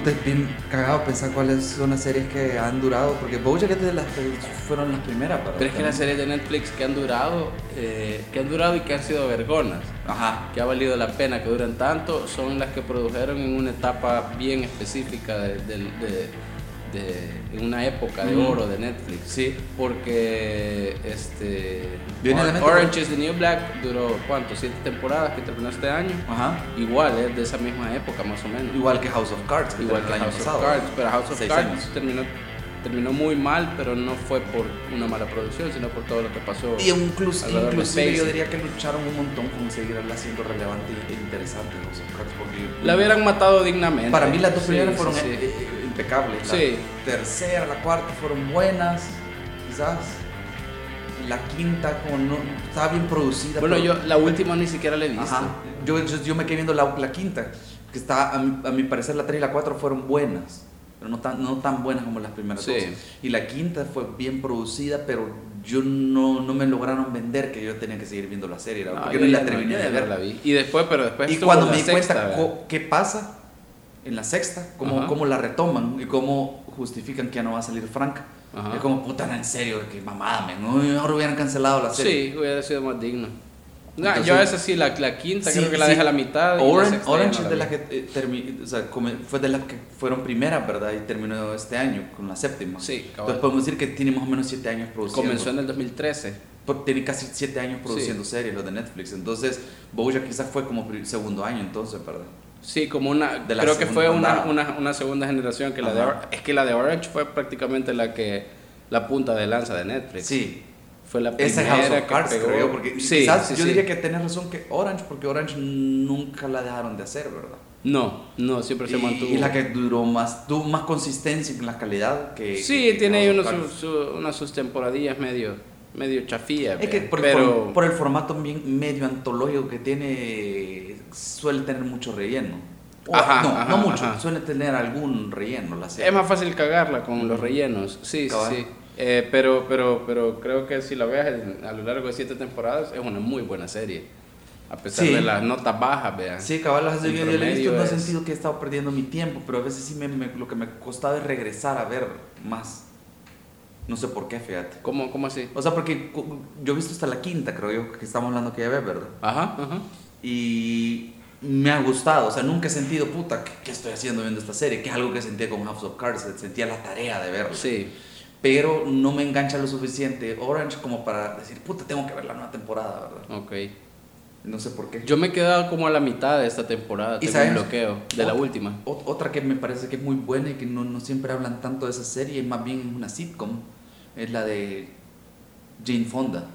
puta, es bien cagado pensar cuáles son las series que han durado, porque Bojack es de las que fueron las primeras. Para Pero es que las series de Netflix que han durado, eh, que han durado y que han sido vergonas, Ajá. que ha valido la pena que duran tanto, son las que produjeron en una etapa bien específica de, de- de- de- en una época de oro de Netflix. Sí. Porque este Orange is the New Black duró cuánto, siete temporadas que terminó este año. Ajá. Igual, es de esa misma época más o menos. Igual que House of Cards, que Igual que el año House pasado. of Cards, pero House of Seis Cards años. terminó, terminó muy mal, pero no fue por una mala producción, sino por todo lo que pasó. Y incluso, inclusive yo diría que lucharon un montón con seguir haciendo relevante e interesante House of Cards. Porque La hubieran matado dignamente. Para mí las dos primeras sí, fueron sí. Eh, impecables. Sí. La tercera, la cuarta fueron buenas, quizás. La quinta como no, estaba bien producida. Bueno, pero- yo la última ni siquiera la he visto. Ajá. Yo, yo, yo me quedé viendo la, la quinta, que está, a mi, a mi parecer la 3 y la 4 fueron buenas, pero no tan, no tan buenas como las primeras Sí. dos. Y la quinta fue bien producida, pero yo no, no me lograron vender que yo tenía que seguir viendo la serie, la- No, porque yo no la terminé de ver. la vi. Y después, pero después Y cuando la me di cuenta qué pasa en la sexta, cómo, cómo la retoman y cómo justifican que ya no va a salir Frank. Ajá. Es como, puta, en serio, que mamada, men, ¿no? ahora hubieran cancelado la serie. Sí, hubiera sido más digno. No, Entonces- yo esa sí, la, la quinta Sí, creo que la sí. dejé a la mitad. y la Orange, Orange es de la que eh, termi- o sea, fue de las que fueron primeras, ¿verdad? Y terminó este año con la séptima. Sí, cabal. Entonces podemos decir que tiene más o menos 7 años produciendo. Comenzó en el 2013. Por- Tiene casi 7 años produciendo series los de Netflix. Entonces, Bojack quizás fue como segundo año entonces, ¿verdad? Sí, como una. De creo que fue una, una, una segunda generación que la de Es que la de Orange fue prácticamente la que. La punta de lanza de Netflix. Sí. Fue la Esa primera es House of que Cards, pegó. creo yo, porque sí, quizás sí, yo sí. diría que tenés razón que Orange, porque Orange nunca la dejaron de hacer, ¿verdad? No, no, siempre se y, mantuvo. y la que duró más, tuvo más consistencia en la calidad que. Sí, que- que tiene ahí unos, su- su- unas sus temporadillas medio, medio chafía. Es que por, pero. por- por el formato bien medio antológico que tiene, suele tener mucho relleno. O- Ajá, no, ajá, no mucho, ajá. suele tener algún relleno la serie. Es más fácil cagarla con los rellenos, sí, sí, Cabal. sí. Eh, pero, pero, pero creo que si la veas a lo largo de siete temporadas es una muy buena serie. A pesar Sí. de las notas bajas, vean. Sí, cabal, las- yo, he visto, no he sentido que he estado perdiendo mi tiempo, pero a veces sí me, me- lo que me costaba es regresar a ver más. No sé por qué, fíjate. ¿Cómo, ¿Cómo así? O sea, porque yo he visto hasta la quinta, creo yo, que estamos hablando que ya ves, ¿verdad? Ajá, ajá. Y me ha gustado, o sea, nunca he sentido, puta, ¿qué, qué estoy haciendo viendo esta serie? Que es algo que sentía con House of Cards, sentía la tarea de verlo. Sí. Pero no me engancha lo suficiente Orange como para decir, puta, tengo que ver la nueva temporada, ¿verdad? Ok. No sé por qué. Yo me he quedado como a la mitad de esta temporada. ¿Y Tengo sabes? un bloqueo de la Ot- última. ot- Otra que me parece que es muy buena y que no, no siempre hablan tanto de esa serie, más bien es una sitcom, es la de Jane Fonda,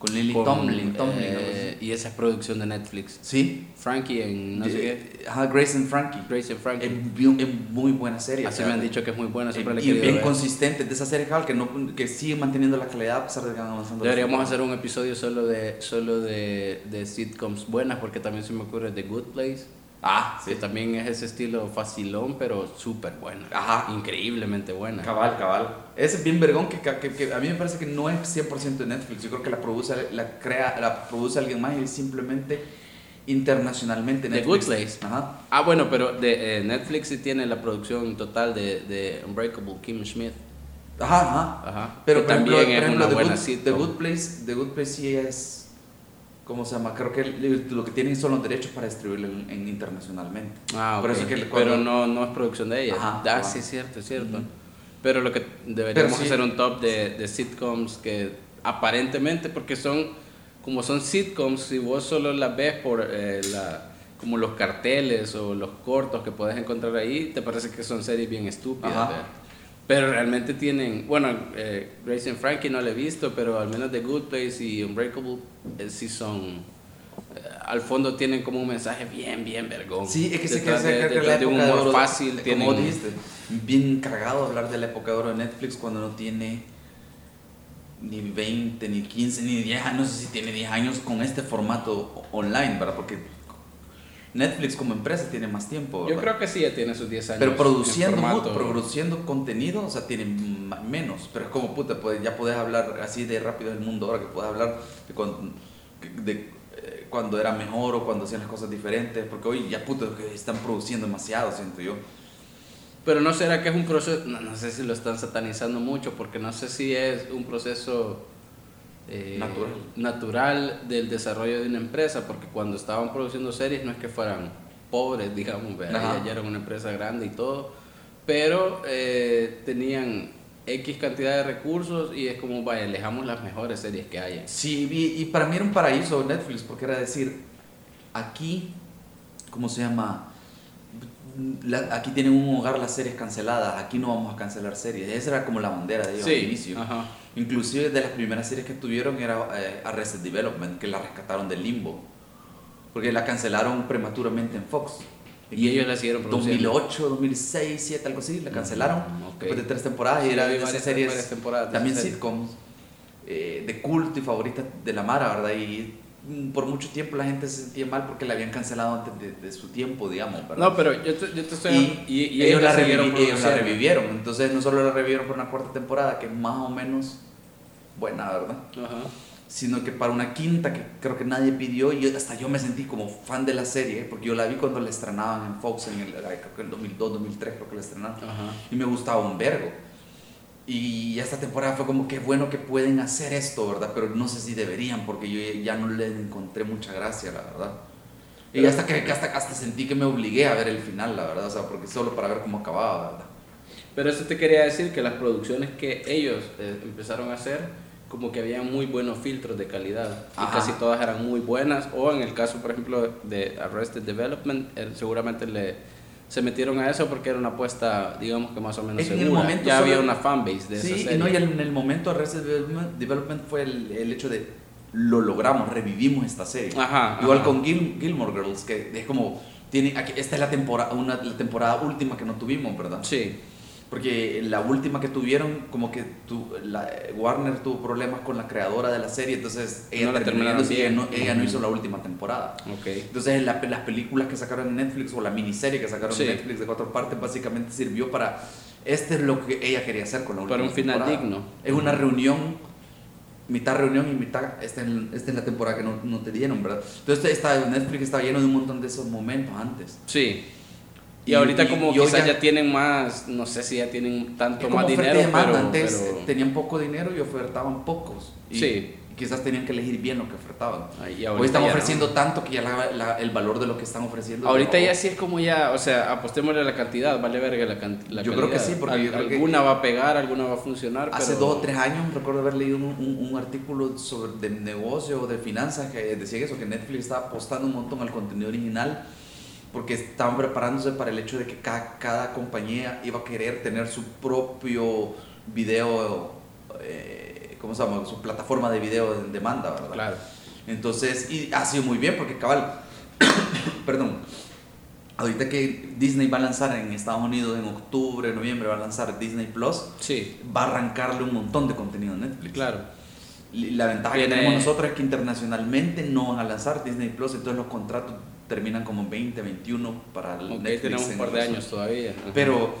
con Lily Con, Tomlin. Tomlin eh, y esa es producción de Netflix. sí, Frankie en no sé qué. Ajá, Grace and Frankie. Grace and Frankie. Es, es muy buena serie. Así me han dicho que es muy buena, siempre he y bien ver. consistente de esa serie que, no, que sigue manteniendo la calidad a pesar de que van avanzando. Deberíamos hacer un episodio solo de solo de, de sitcoms buenas porque también se me ocurre The Good Place. Ah, Que también es ese estilo facilón, pero súper buena. Ajá. Increíblemente buena. Cabal, cabal. Es bien vergón que, que, que a mí me parece que no es 100% de Netflix. Yo creo que la produce, la crea, la produce alguien más y simplemente internacionalmente The Netflix. Good Place. Ajá. Ah, bueno, pero de, eh, Netflix sí tiene la producción total de, de Unbreakable Kim Schmidt. Ajá, ajá. Ajá. Pero ejemplo, también por es ejemplo, una The, buena Good. The Good Place, The Good Place sí es ¿cómo se llama? Creo que lo que tienen son los derechos para distribuirlo en, en internacionalmente. Ah, Por ok. eso que cuando- Pero no, no es producción de ella. Ajá, ah, sí, es cierto, es cierto. Pero lo que deberíamos sí. hacer un top de, de sitcoms que aparentemente, porque son, como son sitcoms, si vos solo las ves por eh, la, como los carteles o los cortos que puedes encontrar ahí, te parece que son series bien estúpidas. Pero realmente tienen, bueno, eh, Grace and Frankie no la he visto, pero al menos The Good Place y Unbreakable eh, sí son, eh, al fondo tienen como un mensaje bien, bien vergón. Sí, es que se que de, la detrás de un de humor fácil, como tienen... dijiste, bien cargado hablar de la época de oro de Netflix cuando no tiene ni 20, ni 15, ni 10 años, no sé si tiene 10 años con este formato online, ¿verdad? Porque Netflix como empresa tiene más tiempo, Yo creo que sí, ya tiene sus 10 años. Pero en produciendo, formato. produciendo contenido, o sea, tiene menos. Pero es como, puta, pues, ya puedes hablar así de rápido del mundo ahora, que puedes hablar de, cuando, de, eh, cuando era mejor o cuando hacían las cosas diferentes. Porque hoy ya, puta, están produciendo demasiado, siento yo. Pero no será que es un proceso, no, no sé si lo están satanizando mucho, porque no sé si es un proceso eh, Natural. natural del desarrollo de una empresa, porque cuando estaban produciendo series no es que fueran pobres, digamos, ya, eran una empresa grande y todo, pero eh, tenían X cantidad de recursos y es como, vaya, elegamos las mejores series que hayan. Sí, y, y para mí era un paraíso Netflix, porque era decir, aquí, ¿cómo se llama? La- aquí tienen un hogar las series canceladas, aquí no vamos a cancelar series. Esa era como la bandera de ellos al inicio. ajá. Inclusive de las primeras series que tuvieron era eh, Arrested Development, que la rescataron del limbo. Porque la cancelaron prematuramente en Fox. Y ellos la siguieron produciendo. 2008, 2006, 2007, algo así, la cancelaron. Mm, ok. Después de tres temporadas y Sí, era vi de esas series, temporadas también sitcoms, eh, de culto y favoritas de la Mara, ¿verdad? Y por mucho tiempo la gente se sentía mal porque la habían cancelado antes de, de su tiempo, digamos, ¿verdad? No, pero yo te, yo te estoy... y, y- y ellos, la siguieron revivi- ellos la revivieron. Entonces no solo la revivieron por una cuarta temporada, que es más o menos buena, ¿verdad? Ajá. Sino que para una quinta que creo que nadie pidió y hasta yo me sentí como fan de la serie, porque yo la vi cuando la estrenaban en Fox en el, creo que en 2002, 2003 creo que la estrenaron. Ajá. Y me gustaba un vergo. Y esta temporada fue como que bueno que pueden hacer esto, ¿verdad? Pero no sé si deberían, porque yo ya no le encontré mucha gracia, la verdad. Y hasta que hasta, hasta sentí que me obligué a ver el final, la verdad, o sea, porque solo para ver cómo acababa, ¿verdad? Pero eso te quería decir que las producciones que ellos eh, empezaron a hacer, como que habían muy buenos filtros de calidad. Y Ajá. casi todas eran muy buenas. O en el caso, por ejemplo, de Arrested Development, seguramente le, se metieron a eso porque era una apuesta, digamos que más o menos En el segura. momento ya había una fanbase de esa serie. y no, y en el momento Arrested Development, Development fue el, el hecho de lo logramos, revivimos esta serie. Ajá, Igual ajá. con Gil- Gilmore Girls, que es como, tiene, aquí, esta es la temporada, una, la temporada última que no tuvimos, ¿verdad? Sí, Porque la última que tuvieron, como que tu, la, Warner tuvo problemas con la creadora de la serie, entonces ella, No la terminaron ella, no, ella no hizo la última temporada. ok. Entonces la- las películas que sacaron en Netflix o la miniserie que sacaron Sí. en Netflix de cuatro partes básicamente sirvió para, este es lo que ella quería hacer con la última Para un final temporada. digno. Es una reunión, mitad reunión y mitad, esta es, esta es la temporada que no, no te dieron, ¿verdad? Entonces esta, Netflix estaba lleno de un montón de esos momentos antes. Sí. Y, Y- ahorita como y quizás ya- ya, tienen más, no sé si ya tienen tanto más dinero, pero, antes pero- tenían poco dinero y ofertaban pocos. Y Sí. quizás tenían que elegir bien lo que ofertaban. Ay, Hoy están ya no. ofreciendo tanto que ya la- la- el valor de lo que están ofreciendo. Ahorita ya sí es como ya, o sea, apostémosle a la cantidad, vale verga la, can- la Yo creo que calidad. sí, porque yo creo que- alguna va a pegar, alguna va a funcionar. Hace pero- dos o tres años recuerdo haber leído un, un- un artículo sobre de negocio o de finanzas que decía eso, que Netflix estaba apostando un montón al contenido original porque estaban preparándose para el hecho de que cada, cada compañía iba a querer tener su propio video, eh, ¿cómo se llama? Su plataforma de video en demanda, ¿verdad? Claro. Entonces, y ha sido muy bien porque cabal, perdón, ahorita que Disney va a lanzar en Estados Unidos en octubre, noviembre, va a lanzar Disney Plus, Sí, va a arrancarle un montón de contenido a Netflix. claro. La ventaja Viene- que tenemos nosotros es que internacionalmente no van a lanzar Disney Plus, entonces los contratos terminan como en 20, 21 para el Ok, Netflix. tenemos un par el de años todavía. Ajá. Pero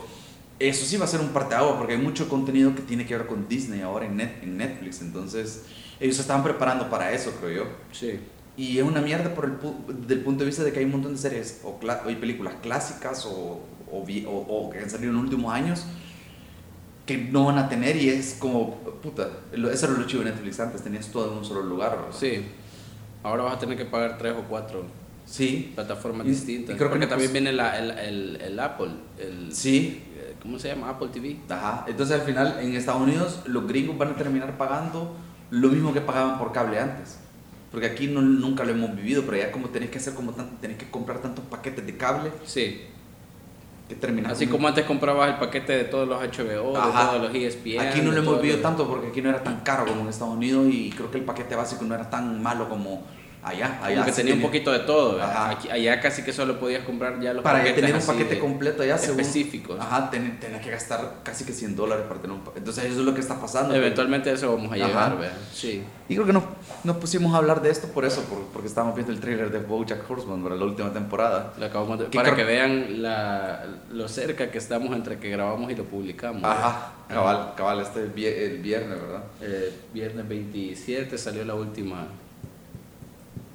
eso sí va a ser un parteaguas porque hay mucho contenido que tiene que ver con Disney ahora en, Net- en Netflix, entonces ellos se estaban preparando para eso, creo yo. Sí, Y es una mierda por el pu- del punto de vista de que hay un montón de series o, o hay películas clásicas o, o, o- que han salido en los últimos años que no van a tener y es como, puta, eso era lo chido de Netflix antes, tenías todo en un solo lugar. ¿verdad? sí. Ahora vas a tener que pagar tres o cuatro Sí, plataformas Y- distintas. y creo que porque no también pos- viene la- el, el, el Apple. El, sí, eh, ¿Cómo se llama? Apple TV. ajá. Entonces al final en Estados Unidos los gringos van a terminar pagando lo mismo que pagaban por cable antes. Porque aquí no, nunca lo hemos vivido, pero ya como tenés que hacer como tan- tenés que comprar tantos paquetes de cable Sí. que terminas Así como antes comprabas el paquete de todos los HBO, Ajá. de todos los ESPN. Aquí no lo hemos vivido los- tanto porque aquí no era tan caro como en Estados Unidos y creo que el paquete básico no era tan malo como allá. Como allá que sí tenía un poquito de todo. ¿verdad? Aquí, allá casi que solo podías comprar ya los Para paquetes tener un paquete completo allá específicos. Ajá, ten- tenés que gastar casi que 100 dólares para tener un paquete. Entonces eso es lo que está pasando. Eventualmente a eso vamos a Ajá. llegar, ¿verdad? Sí. Y creo que nos, nos pusimos a hablar de esto por eso, por- porque estábamos viendo el trailer de BoJack Horseman para la última temporada. Lo acabamos de- Que para creo- que vean la, lo cerca que estamos entre que grabamos y lo publicamos. Ajá, cabal, cabal, este el viernes, ¿verdad? Eh, viernes 27 salió la última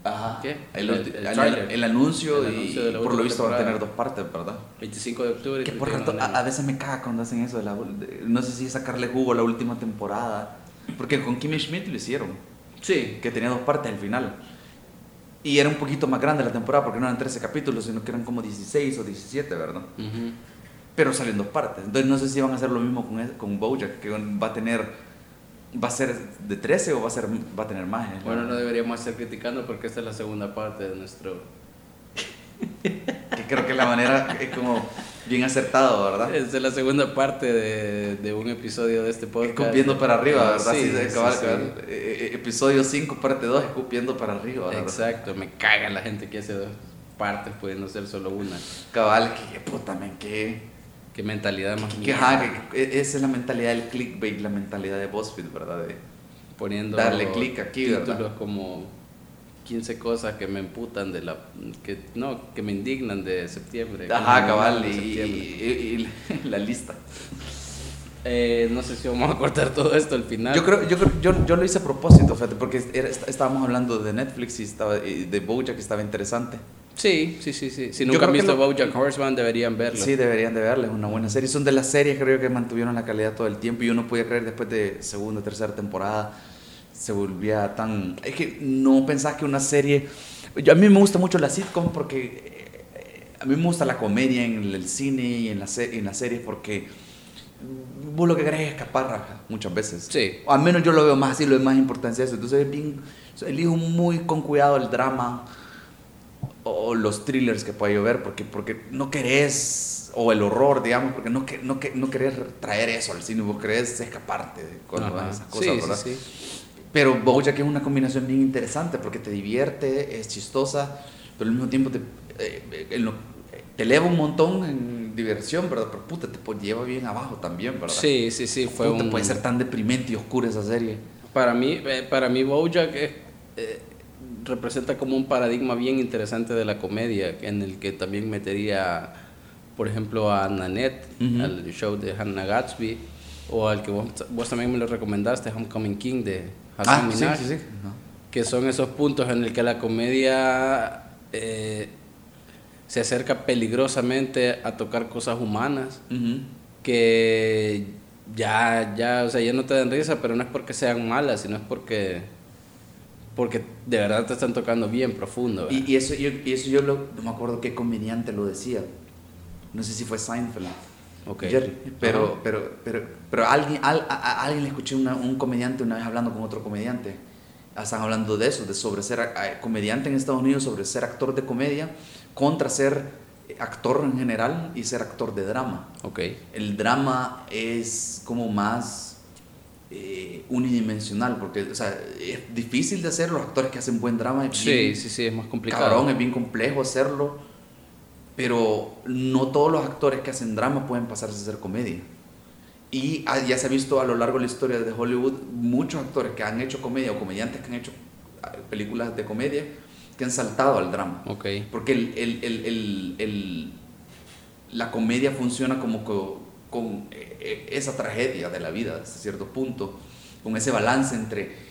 Ajá. ¿Qué? El, El- el anuncio, y anuncio de la por lo visto va a tener dos partes, ¿verdad? 25 de octubre. y Que por 31 cierto, de a, veces me caga cuando hacen eso de la... de- no sé si es sacarle jugo a la última temporada. Porque con Kimmy Schmidt lo hicieron. Sí. Que tenía dos partes al final. Y era un poquito más grande la temporada porque no eran 13 capítulos, sino que eran como 16 o 17, ¿verdad? Ujú. Pero salió en dos partes. Entonces no sé si van a hacer lo mismo con, con Bojack, que va a tener... ¿Va a ser de 13 o va a, ser, va a tener más? Bueno, no deberíamos estar criticando porque esta es la segunda parte de nuestro... Que creo que la manera es como bien acertado, ¿verdad? Esta es la segunda parte de, de un episodio de este podcast. Escupiendo para arriba, ¿verdad? Sí, sí, cabal. Eh, eh, episodio 5, parte 2, escupiendo para arriba, ¿verdad? Exacto, me caga la gente que hace dos partes pudiendo ser solo una. Cabal, que, puta, men, que... Qué mentalidad más que, ajá, que- esa es la mentalidad del clickbait, la mentalidad de BuzzFeed, ¿verdad? De, poniendo Darle clic aquí, títulos ¿verdad? como 15 cosas que me emputan de la que no que me indignan de septiembre ajá, cabal, y, la lista. Eh, no sé si vamos a cortar todo esto al final Yo creo, yo, creo- yo, yo lo hice a propósito, fíjate, porque era- est- estábamos hablando de Netflix y, estaba, y de Bojack, que estaba interesante. Sí sí sí sí si nunca han visto lo- BoJack Horseman deberían verlo Sí, deberían de verla, es una buena serie. Son de las series creo que mantuvieron la calidad todo el tiempo y uno podía creer después de segunda, tercera temporada se volvía tan... Es que no pensás que una serie... Yo, a mí me gusta mucho la sitcom porque... eh, A mí me gusta la comedia en el cine y en, la se- en las series porque vos lo que querés es escapar raja, muchas veces. Sí. O al menos yo lo veo más así, lo veo más importancia eso. Entonces elijo muy con cuidado el drama o los thrillers que pueda llover porque, porque no querés, o el horror, digamos, porque no, que- no, que- no querés traer eso al cine, vos querés escaparte de Ajá. esas cosas, sí, ¿verdad? sí, sí. Pero Bojack es una combinación bien interesante porque te divierte, es chistosa, pero al mismo tiempo te, eh, en lo- te eleva un montón en diversión, ¿verdad? Pero puta, te lleva bien abajo también, ¿verdad? sí sí sí fue Puta, un puede ser tan deprimente y oscura esa serie. Para mí, eh, para mí Bojack es, eh, representa como un paradigma bien interesante de la comedia, en el que también metería, por ejemplo, a Nanette, al show de Hannah Gatsby, o al que vos, vos también me lo recomendaste, Homecoming King de Hassan Ah, sí, Minaj, sí, sí. Ajá. que son esos puntos en el que la comedia eh, se acerca peligrosamente a tocar cosas humanas que ya, ya, o sea, ya no te dan risa, pero no es porque sean malas, sino es porque, porque de verdad te están tocando bien profundo. Y, y eso, yo, y eso yo lo, no me acuerdo qué comediante lo decía. No sé si fue Seinfeld. Ok. Jerry. Pero, pero, pero, pero alguien, al- a, a alguien le escuché una- un comediante una vez hablando con otro comediante. Están hablando de eso, de sobre ser a- comediante en Estados Unidos, sobre ser actor de comedia contra ser actor en general y ser actor de drama. Ok. El drama es como más eh, unidimensional, porque o sea, es difícil de hacer, los actores que hacen buen drama es Sí, bien sí, sí, es más complicado. cabrón, es bien complejo hacerlo, pero no todos los actores que hacen drama pueden pasarse a hacer comedia. Y ya se ha visto a lo largo de la historia de Hollywood muchos actores que han hecho comedia o comediantes que han hecho ah, películas de comedia que han saltado al drama. Ok. Porque el, el- el- la comedia funciona como co- con, eh, eh, esa tragedia de la vida, hasta cierto punto, con ese balance entre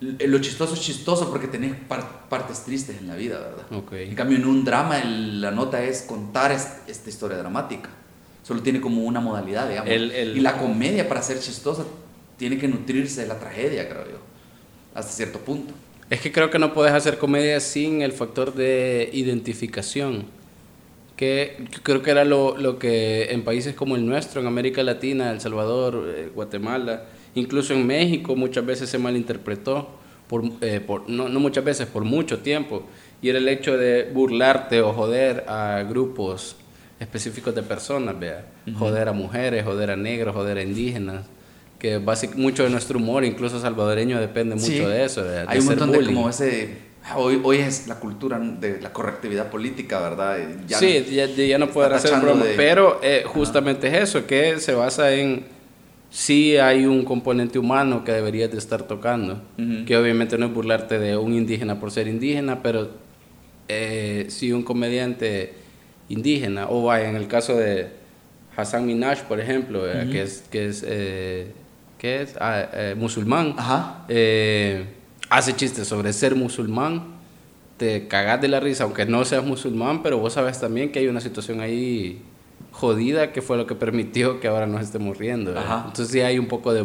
lo chistoso es chistoso porque tenés par- partes tristes en la vida, ¿verdad? Ok. En cambio, en un drama el- la nota es contar es- esta historia dramática. Solo tiene como una modalidad, digamos. El- el- Y la comedia, para ser chistosa, tiene que nutrirse de la tragedia, creo yo, hasta cierto punto. Es que creo que no puedes hacer comedia sin el factor de identificación. Que creo que era lo, lo que en países como el nuestro, en América Latina, El Salvador, eh, Guatemala, incluso en México muchas veces se malinterpretó, por, eh, por, no, no muchas veces, por mucho tiempo. Y era el hecho de burlarte o joder a grupos específicos de personas, vea. Joder a mujeres, joder a negros, joder a indígenas. Que básicamente mucho de nuestro humor, incluso salvadoreño, depende mucho Sí. de eso. De, de Hay un montón de bullying. como ese... Hoy, hoy es la cultura de la correctividad política, ¿verdad? Ya sí, ya, ya no poder hacer broma, de- pero eh, justamente es eso, que se basa en sí hay un componente humano que deberías de estar tocando, Ujú. que obviamente no es burlarte de un indígena por ser indígena, pero eh, si un comediante indígena, o vaya, en el caso de Hassan Minaj, por ejemplo, eh, Ujú. que es, que es, eh, ¿qué es? Ah, eh, musulmán, Ajá. eh, hace chistes sobre ser musulmán, te cagas de la risa, aunque no seas musulmán, pero vos sabes también que hay una situación ahí jodida que fue lo que permitió que ahora nos estemos riendo. Ajá. Entonces sí hay un poco de...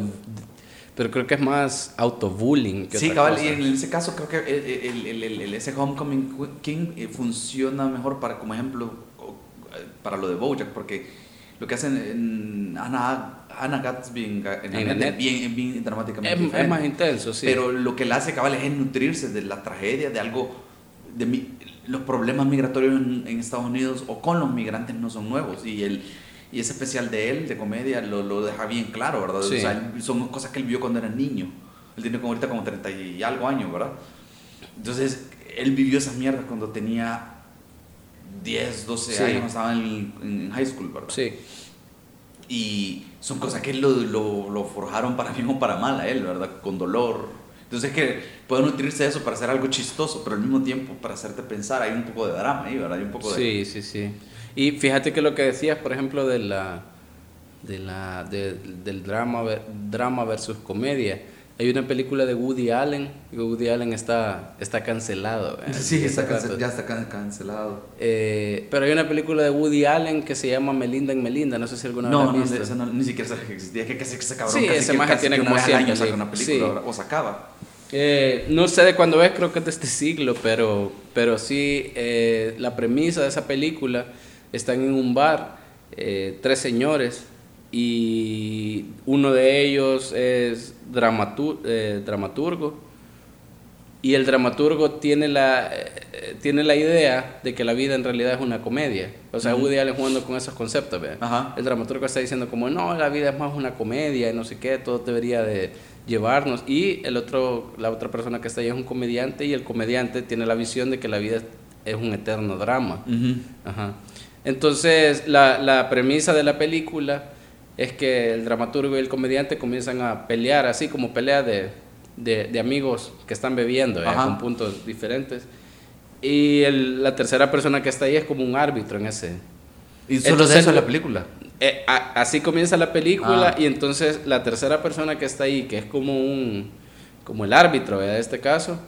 Pero creo que es más autobullying. Sí, cabal, y en ese caso creo que el, el- el- ese Homecoming King eh, funciona mejor para, como ejemplo, eh, para lo de Bojack, porque lo que hacen en Anna, Anna Gatsby en, en, En Annette Annette. es bien, bien dramáticamente Es, es más intenso, sí. Pero lo que le hace cabal es nutrirse de la tragedia, de algo, de mi- los problemas migratorios en, en Estados Unidos o con los migrantes no son nuevos. Y, el, y ese especial de él, de comedia, lo, lo deja bien claro, ¿verdad? Sí. O sea, son cosas que él vio cuando era niño. Él tiene como ahorita como 30 y algo años, ¿verdad? Entonces, él vivió esas mierdas cuando tenía 10, 12 Sí. años, estaba en, en high school, ¿verdad? Sí, Y son cosas que lo, forjaron para bien o para mal a él, ¿verdad? Con dolor. Entonces es que puede nutrirse de eso para hacer algo chistoso, pero al mismo tiempo para hacerte pensar. Hay un poco de drama ahí, ¿verdad? Hay un poco de... sí, sí, sí. Y fíjate que lo que decías, por ejemplo, de la, de la, de- del drama, drama versus comedia. Hay una película de Woody Allen, y Woody Allen está, está cancelado. Sí, está cance- ya está can- cancelado. Eh, pero hay una película de Woody Allen que se llama Melinda en Melinda, no sé si alguna vez No, la no, ese no, ni siquiera sabía que existía. Que casi que ese cabrón Sí, casi ese que, casi tiene que como vez al 100 año saca una película, Sí. O sacaba. Eh, no sé de cuándo es, creo que es de este siglo, pero, pero sí, eh, la premisa de esa película, están en un bar, eh, tres señores, y uno de ellos es eh, dramaturgo, y el dramaturgo tiene la, eh, tiene la idea de que la vida en realidad es una comedia. O sea, Ujú. Woody Allen jugando con esos conceptos. El dramaturgo está diciendo como, no, la vida es más una comedia y no sé qué, todo debería de llevarnos. Y el otro, la otra persona que está ahí es un comediante y el comediante tiene la visión de que la vida es un eterno drama. Ajá. Entonces, la, la premisa de la película es que el dramaturgo y el comediante comienzan a pelear, así como pelea de, de, de amigos que están bebiendo, ¿eh? Con puntos diferentes. Y el- la tercera persona que está ahí es como un árbitro en ese. Y solo Entonces, eso es la película. Eh, a- así comienza la película Ah. y entonces la tercera persona que está ahí, que es como un como el árbitro ¿verdad? de este caso,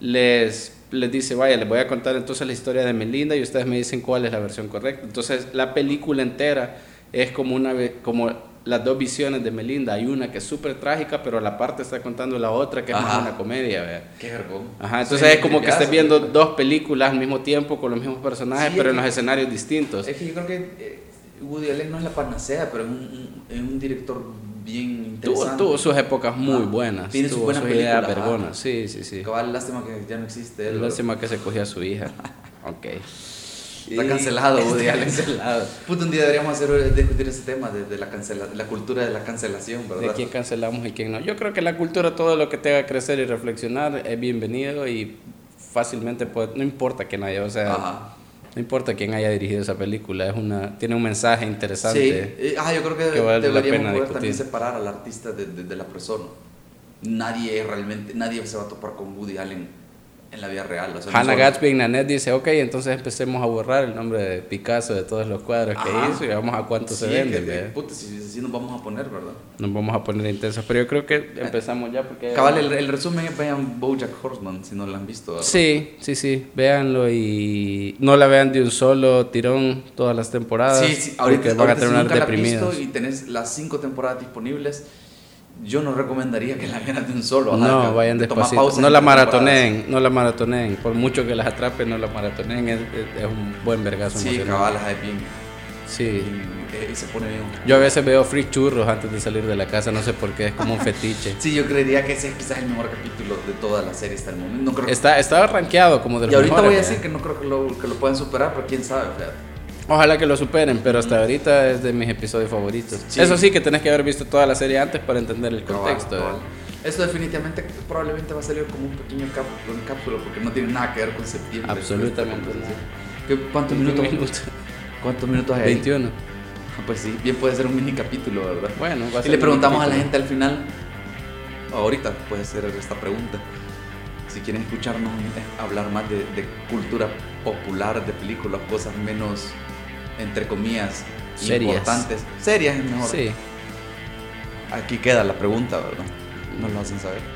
les, les dice, vaya, les voy a contar entonces la historia de Melinda y ustedes me dicen cuál es la versión correcta. Entonces la película entera es como una como las dos visiones de Melinda. Hay una que es súper trágica, pero a la parte está contando la otra que es más Ajá. una comedia. ¿verdad? Qué vergón. Ajá, entonces Sí, es como que estés viendo dos películas al mismo tiempo con los mismos personajes, Sí, pero en los escenarios distintos. Es que yo creo que eh, Woody Allen no es la panacea, pero es un, es un director bien Tuvo, interesante. tuvo sus épocas muy Ah, buenas. tiene sus tuvo buenas sus películas, vergonas. Sí, sí, sí. Cabal, lástima que ya no existe él. Lástima que se cogía a su hija. Ok. Está cancelado, Woody Allen. cancelado. Puta, un día deberíamos hacer, discutir ese tema de, de la, cancela, la cultura de la cancelación, ¿verdad? De quién cancelamos y quién no. Yo creo que la cultura, todo lo que te haga crecer y reflexionar, es bienvenido y fácilmente puede, no importa quién haya, o sea, Ajá. no importa quién haya dirigido esa película, es una, tiene un mensaje Sí, interesante. eh, ah, yo creo que, que vale deberíamos poder discutir. también separar al artista de, de- de la persona. Nadie realmente, nadie se va a topar con Woody Allen en la vida real. o sea, no Hannah solo- Gatsby Nanette dice, ok, entonces empecemos a borrar el nombre de Picasso de todos los cuadros que Ajá. hizo y vamos a cuánto se Sí, vende. que- ¿ve? puta, si así nos vamos a poner, ¿verdad? Nos vamos a poner intensos, pero yo creo que empezamos ya porque... Cabal, el, el resumen es vean Bojack Horseman, si no lo han visto. ¿verdad? Sí, sí, sí, véanlo y no la vean de un solo tirón todas las temporadas. Sí, sí, ahorita, porque van a ahorita si terminar nunca la visto y tenés las cinco temporadas disponibles, yo no recomendaría que la vieran de un solo. ajá, No, vayan despacito. No la maratoneen, no la maratoneen. Por mucho que las atrapen, no la maratoneen. Es, es- es un buen vergazo Sí, emocional. cabal, ajá, es bien, Sí. bien- eh, se pone bien. Yo a veces veo free churros antes de salir de la casa, no sé por qué, es como un fetiche. Sí, yo creería que ese es quizás el mejor capítulo de toda la serie hasta el momento. No creo que- Está, estaba rankeado como de los y ahorita mejores, voy a ¿verdad? decir que no creo que lo, que lo puedan superar, pero quién sabe. sea, Ojalá que lo superen, pero hasta ahorita es de mis episodios favoritos. Sí. Eso sí, que tenés que haber visto toda la serie antes para entender el contexto. cabal. ¿eh? Esto definitivamente probablemente va a salir como un pequeño un cápsulo porque no tiene nada que ver con septiembre. Absolutamente ¿Qué- ¿Cuántos minutos? minuto. ¿Cuántos minutos hay? ahí? 21. Ah, Pues sí, bien puede ser un mini capítulo, ¿verdad? Bueno, va a Y ser le un preguntamos a la gente al final, ahorita puede ser esta pregunta, si quieren escucharnos eh, hablar más de, de cultura popular, de películas, cosas menos, entre comillas, Serias. importantes. Serias es mejor. Sí. Aquí queda la pregunta, ¿verdad? Nos lo hacen saber.